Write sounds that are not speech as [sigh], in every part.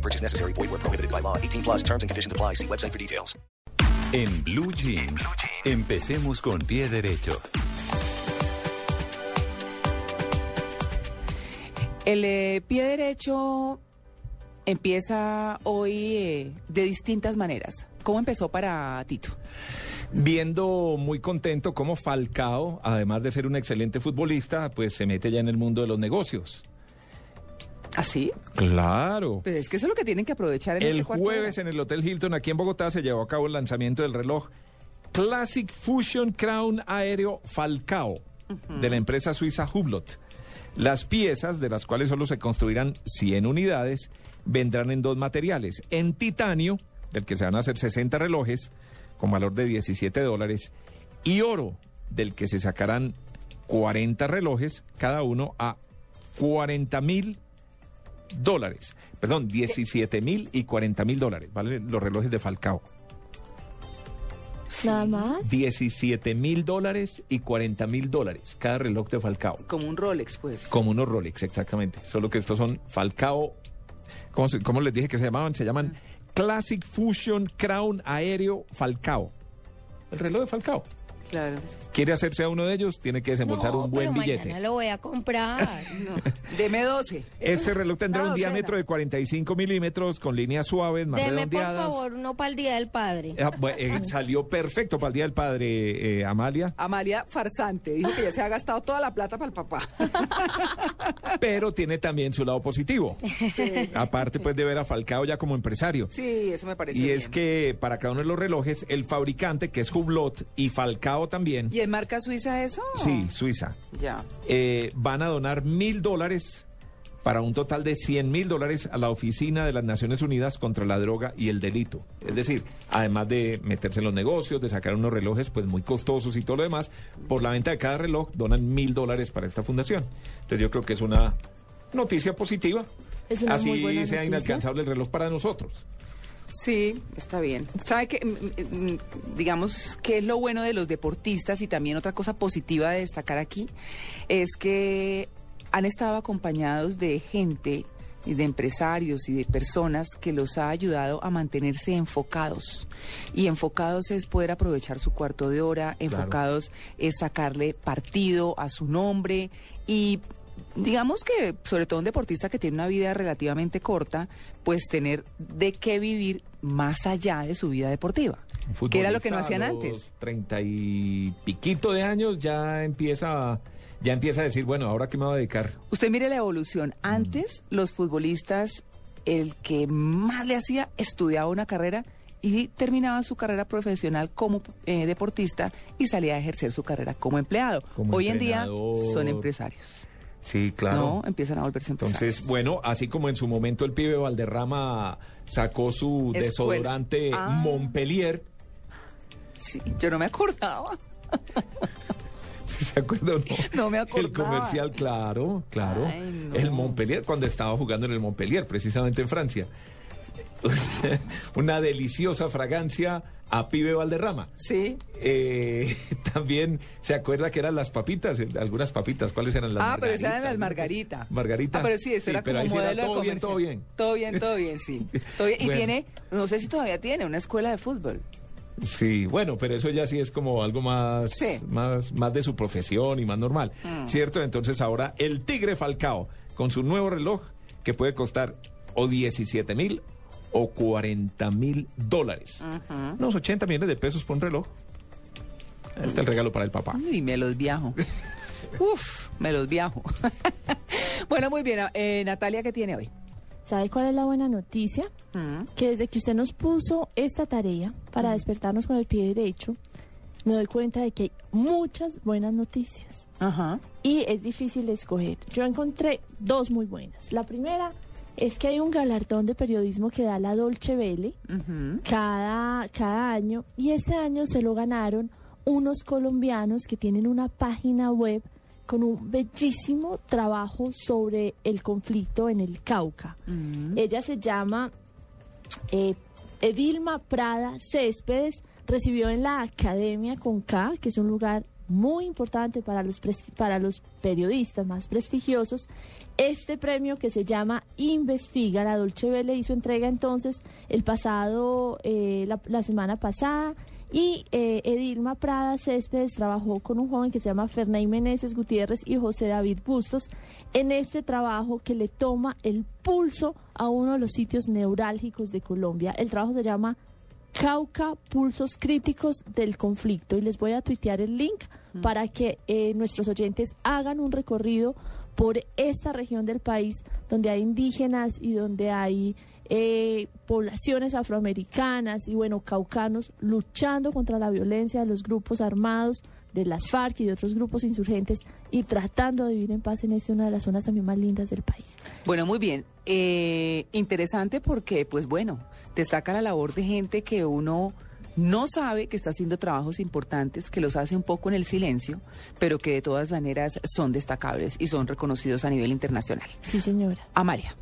No purchase necessary. Void where prohibited by law. 18 plus terms and conditions apply. See website for details. En Blue Jeans, empecemos con pie derecho. El eh, pie derecho empieza hoy eh, de distintas maneras. ¿Cómo empezó para Tito? Viendo muy contento cómo Falcao, además de ser un excelente futbolista, pues se mete ya en el mundo de los negocios. ¿Así? Claro. Pues es que eso es lo que tienen que aprovechar en El este jueves en el Hotel Hilton aquí en Bogotá se llevó a cabo el lanzamiento del reloj Classic Fusion Crown Aéreo Falcao de la empresa suiza Hublot. Las piezas, de las cuales solo se construirán 100 unidades, vendrán en dos materiales. En titanio, del que se van a hacer 60 relojes, con valor de 17 dólares, y oro, del que se sacarán 40 relojes, cada uno a 40 mil dólares. Perdón, 17 mil y 40 mil dólares, ¿vale? Los relojes de Falcao. Nada más. 17 mil dólares y 40 mil dólares cada reloj de Falcao. Como un Rolex, pues. Como unos Rolex, exactamente. Solo que estos son Falcao. ¿Cómo, se- cómo les dije que se llamaban? Se llaman Classic Fusion Crown Aéreo Falcao. El reloj de Falcao. Claro. ¿Quiere hacerse a uno de ellos? Tiene que desembolsar No, un buen pero billete. Mañana lo voy a comprar. [laughs] [laughs] No. Deme 12. Este reloj tendrá Una un diámetro de 45 milímetros con líneas suaves, más Deme, por redondeadas. favor, uno para el Día del Padre. Ah, eh, salió perfecto para el Día del Padre, eh, Amalia, Amalia Farsante dijo que ya se ha gastado toda la plata para el papá. [laughs] pero tiene también su lado positivo. Aparte, pues, de ver a Falcao ya como empresario. Sí, eso me parece Y bien. es que para cada uno de los relojes, el fabricante, que es Hublot, y Falcao también, ¿Y en marca suiza eso? sí, Suiza, Ya. eh, van a donar mil dólares para un total de 100 mil dólares a la Oficina de las Naciones Unidas contra la Droga y el Delito. Es decir, además de meterse en los negocios, de sacar unos relojes pues muy costosos y todo lo demás, por la venta de cada reloj donan mil dólares para esta fundación. Entonces yo creo que es una noticia positiva. Es una Así muy buena sea noticia. inalcanzable el reloj para nosotros. Sí, está bien. ¿Sabe qué? Mm, mm, Digamos, qué es lo bueno de los deportistas y también otra cosa positiva de destacar aquí es que han estado acompañados de gente y de empresarios y de personas que los ha ayudado a mantenerse enfocados. Y enfocados es poder aprovechar su cuarto de hora, enfocados es sacarle partido a su nombre y digamos que sobre todo un deportista que tiene una vida relativamente corta, pues tener de qué vivir más allá de su vida deportiva. Que era lo que no hacían a los antes. Treinta y piquito de años ya empieza, ya empieza a decir, bueno, ahora qué me voy a dedicar. Usted mire la evolución. Antes los futbolistas, el que más le hacía, estudiaba una carrera y terminaba su carrera profesional como eh, deportista y salía a ejercer su carrera como empleado. Como Hoy en día son empresarios. Sí, claro. No, empiezan a volverse empresarios. Entonces, bueno, así como en su momento el pibe Valderrama sacó su Escuela. desodorante Ah. Montpellier, Sí, yo no me acordaba. [laughs] [laughs] ¿se acuerda o no? No me El acordaba. comercial, claro, claro. Ay, no. El Montpellier, cuando estaba jugando en el Montpellier, precisamente en Francia. [laughs] Una deliciosa fragancia a pibe Valderrama. Sí. Eh, [laughs] también se acuerda que eran las papitas, algunas papitas, ¿cuáles eran las Ah, pero esas eran las Margarita. margarita. Ah, pero sí, eso Sí, era pero como era modelo de todo bien, todo bien. Todo bien, todo bien, sí. Todo bien. Y Bueno. tiene, no sé si todavía tiene, una escuela de fútbol. Sí, bueno, pero eso ya sí es como algo más, Sí. más, más de su profesión y más normal, ¿cierto? Entonces ahora el Tigre Falcao con su nuevo reloj que puede costar o 17 mil o 40 mil dólares. Unos 80 millones de pesos por un reloj. Este es el regalo para el papá. Y me los viajo. [laughs] Uf, me los viajo. [laughs] bueno, muy bien. Eh, Natalia, ¿qué tiene hoy? ¿Sabe cuál es la buena noticia? Que desde que usted nos puso esta tarea para despertarnos con el pie derecho, me doy cuenta de que hay muchas buenas noticias. Ajá. Y es difícil escoger. Yo encontré dos muy buenas. La primera es que hay un galardón de periodismo que da la Dolce Vele cada, cada año y este año se lo ganaron unos colombianos que tienen una página web con un bellísimo trabajo sobre el conflicto en el Cauca. Ella se llama eh, Edilma Prada Céspedes, recibió en la Academia con K, que es un lugar muy importante para los, para los periodistas más prestigiosos, este premio que se llama Investiga. La Dolce Vele hizo entrega entonces el pasado, eh, la, la semana pasada. Y eh, Edilma Prada Céspedes trabajó con un joven que se llama Ferney Meneses Gutiérrez y José David Bustos en este trabajo que le toma el pulso a uno de los sitios neurálgicos de Colombia. El trabajo se llama Cauca Pulsos Críticos del Conflicto y les voy a tuitear el link para que eh, nuestros oyentes hagan un recorrido por esta región del país donde hay indígenas y donde hay eh, poblaciones afroamericanas y bueno, caucanos luchando contra la violencia de los grupos armados, de las FARC y de otros grupos insurgentes y tratando de vivir en paz en esta una de las zonas también más lindas del país. Bueno, muy bien. Eh, interesante porque, pues bueno, destaca la labor de gente que uno no sabe que está haciendo trabajos importantes, que los hace un poco en el silencio, pero que de todas maneras son destacables y son reconocidos a nivel internacional. Sí, señora. Amalia.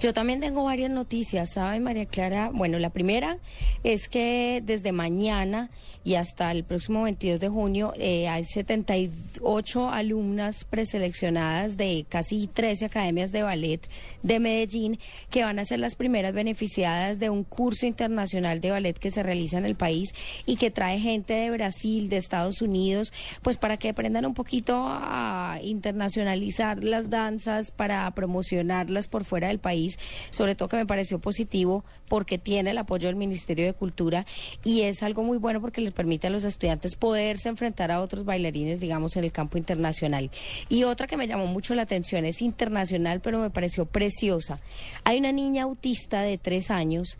Yo también tengo varias noticias, ¿sabe, María Clara? Bueno, la primera es que desde mañana y hasta el próximo 22 de junio eh, hay 78 alumnas preseleccionadas de casi 13 academias de ballet de Medellín que van a ser las primeras beneficiadas de un curso internacional de ballet que se realiza en el país y que trae gente de Brasil, de Estados Unidos, pues para que aprendan un poquito a internacionalizar las danzas, para promocionarlas por fuera del país, sobre todo que me pareció positivo porque tiene el apoyo del Ministerio de Cultura y es algo muy bueno porque les permite a los estudiantes poderse enfrentar a otros bailarines, digamos, en el campo internacional. Y otra que me llamó mucho la atención es internacional, pero me pareció preciosa. Hay una niña autista de tres años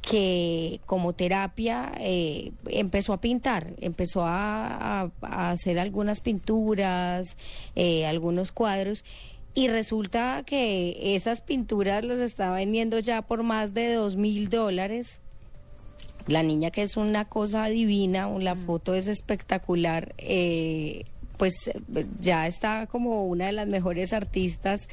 que como terapia eh, empezó a pintar, empezó a, hacer algunas pinturas, eh, algunos cuadros. Y resulta que esas pinturas las está vendiendo ya por más de dos mil dólares. La niña que es una cosa divina, la foto es espectacular. eh, pues eh, ya está como una de las mejores artistas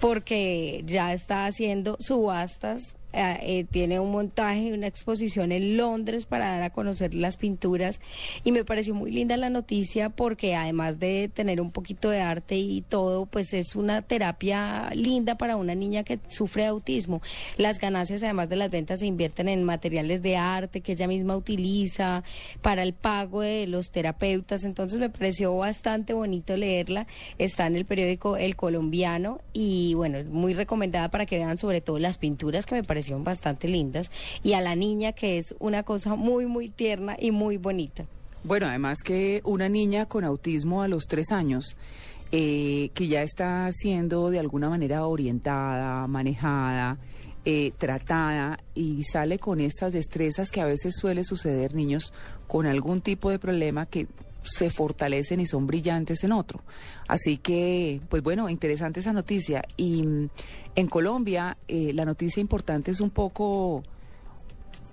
porque ya está haciendo subastas, eh, eh, tiene un montaje y una exposición en Londres para dar a conocer las pinturas. Y me pareció muy linda la noticia porque además de tener un poquito de arte y todo, pues es una terapia linda para una niña que sufre de autismo. Las ganancias además de las ventas se invierten en materiales de arte que ella misma utiliza para el pago de los terapeutas, entonces me pareció bastante bonito leerla, está en el periódico El Colombiano y bueno, muy recomendada para que vean sobre todo las pinturas que me bastante lindas y a la niña que es una cosa muy muy tierna y muy bonita. Bueno, además que una niña con autismo a los tres años, eh, que ya está siendo de alguna manera orientada, manejada, eh, tratada y sale con estas destrezas que a veces suele suceder niños con algún tipo de problema que se fortalecen y son brillantes en otro. Así que, pues bueno, interesante esa noticia. Y mm, en Colombia, eh, la noticia importante es un poco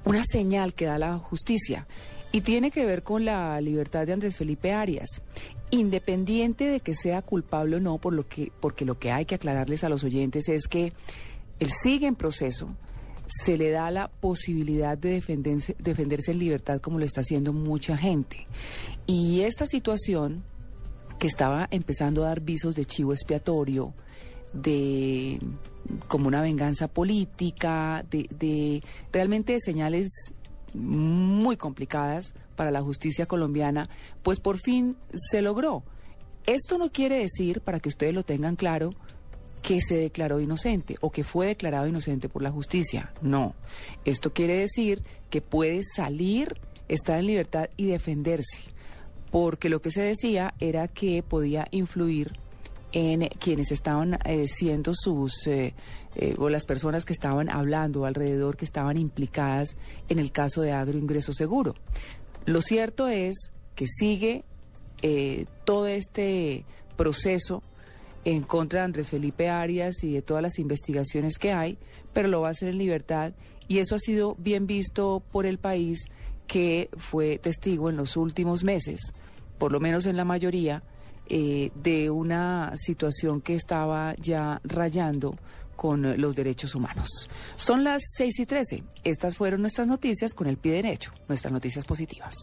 una señal que da la justicia y tiene que ver con la libertad de Andrés Felipe Arias. Independiente de que sea culpable o no, por lo que, porque lo que hay que aclararles a los oyentes es que él sigue en proceso, se le da la posibilidad de defenderse, defenderse en libertad como lo está haciendo mucha gente. Y esta situación que estaba empezando a dar visos de chivo expiatorio, de como una venganza política, de, de realmente de señales muy complicadas para la justicia colombiana, pues por fin se logró. Esto no quiere decir, para que ustedes lo tengan claro, que se declaró inocente o que fue declarado inocente por la justicia. No. Esto quiere decir que puede salir, estar en libertad y defenderse. Porque lo que se decía era que podía influir en quienes estaban eh, siendo sus, eh, eh, o las personas que estaban hablando alrededor, que estaban implicadas en el caso de agroingreso seguro. Lo cierto es que sigue todo este proceso en contra de Andrés Felipe Arias y de todas las investigaciones que hay, pero lo va a hacer en libertad y eso ha sido bien visto por el país que fue testigo en los últimos meses, por lo menos en la mayoría, eh, de una situación que estaba ya rayando con los derechos humanos. Son las 6 y 13. Estas fueron nuestras noticias con el pie derecho, nuestras noticias positivas.